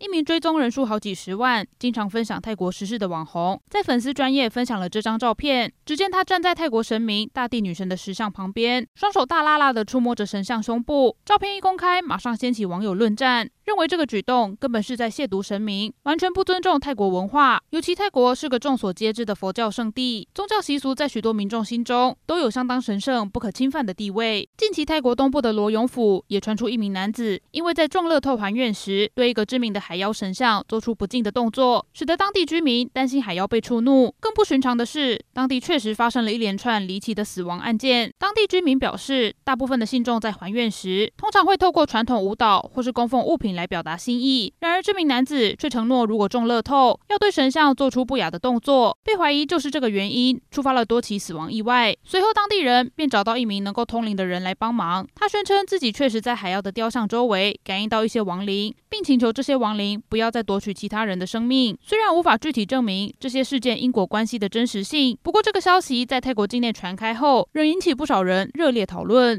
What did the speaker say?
一名追踪人数好几十万、经常分享泰国时事的网红，在粉丝专业分享了这张照片。只见他站在泰国神明大地女神的石像旁边，双手大剌剌地触摸着神像胸部。照片一公开，马上掀起网友论战。认为这个举动根本是在亵渎神明，完全不尊重泰国文化。尤其泰国是个众所皆知的佛教圣地，宗教习俗在许多民众心中都有相当神圣、不可侵犯的地位。近期，泰国东部的罗勇府也传出一名男子因为在中乐透还愿时，对一个知名的海妖神像做出不敬的动作，使得当地居民担心海妖被触怒。更不寻常的是，当地确实发生了一连串离奇的死亡案件。当地居民表示，大部分的信众在还愿时，通常会透过传统舞蹈或是供奉物品来。表达心意，然而这名男子却承诺，如果中乐透，要对神像做出不雅的动作，被怀疑就是这个原因，触发了多起死亡意外。随后，当地人便找到一名能够通灵的人来帮忙。他宣称自己确实在海妖的雕像周围感应到一些亡灵，并请求这些亡灵不要再夺取其他人的生命。虽然无法具体证明这些事件因果关系的真实性，不过这个消息在泰国境内传开后，仍引起不少人热烈讨论。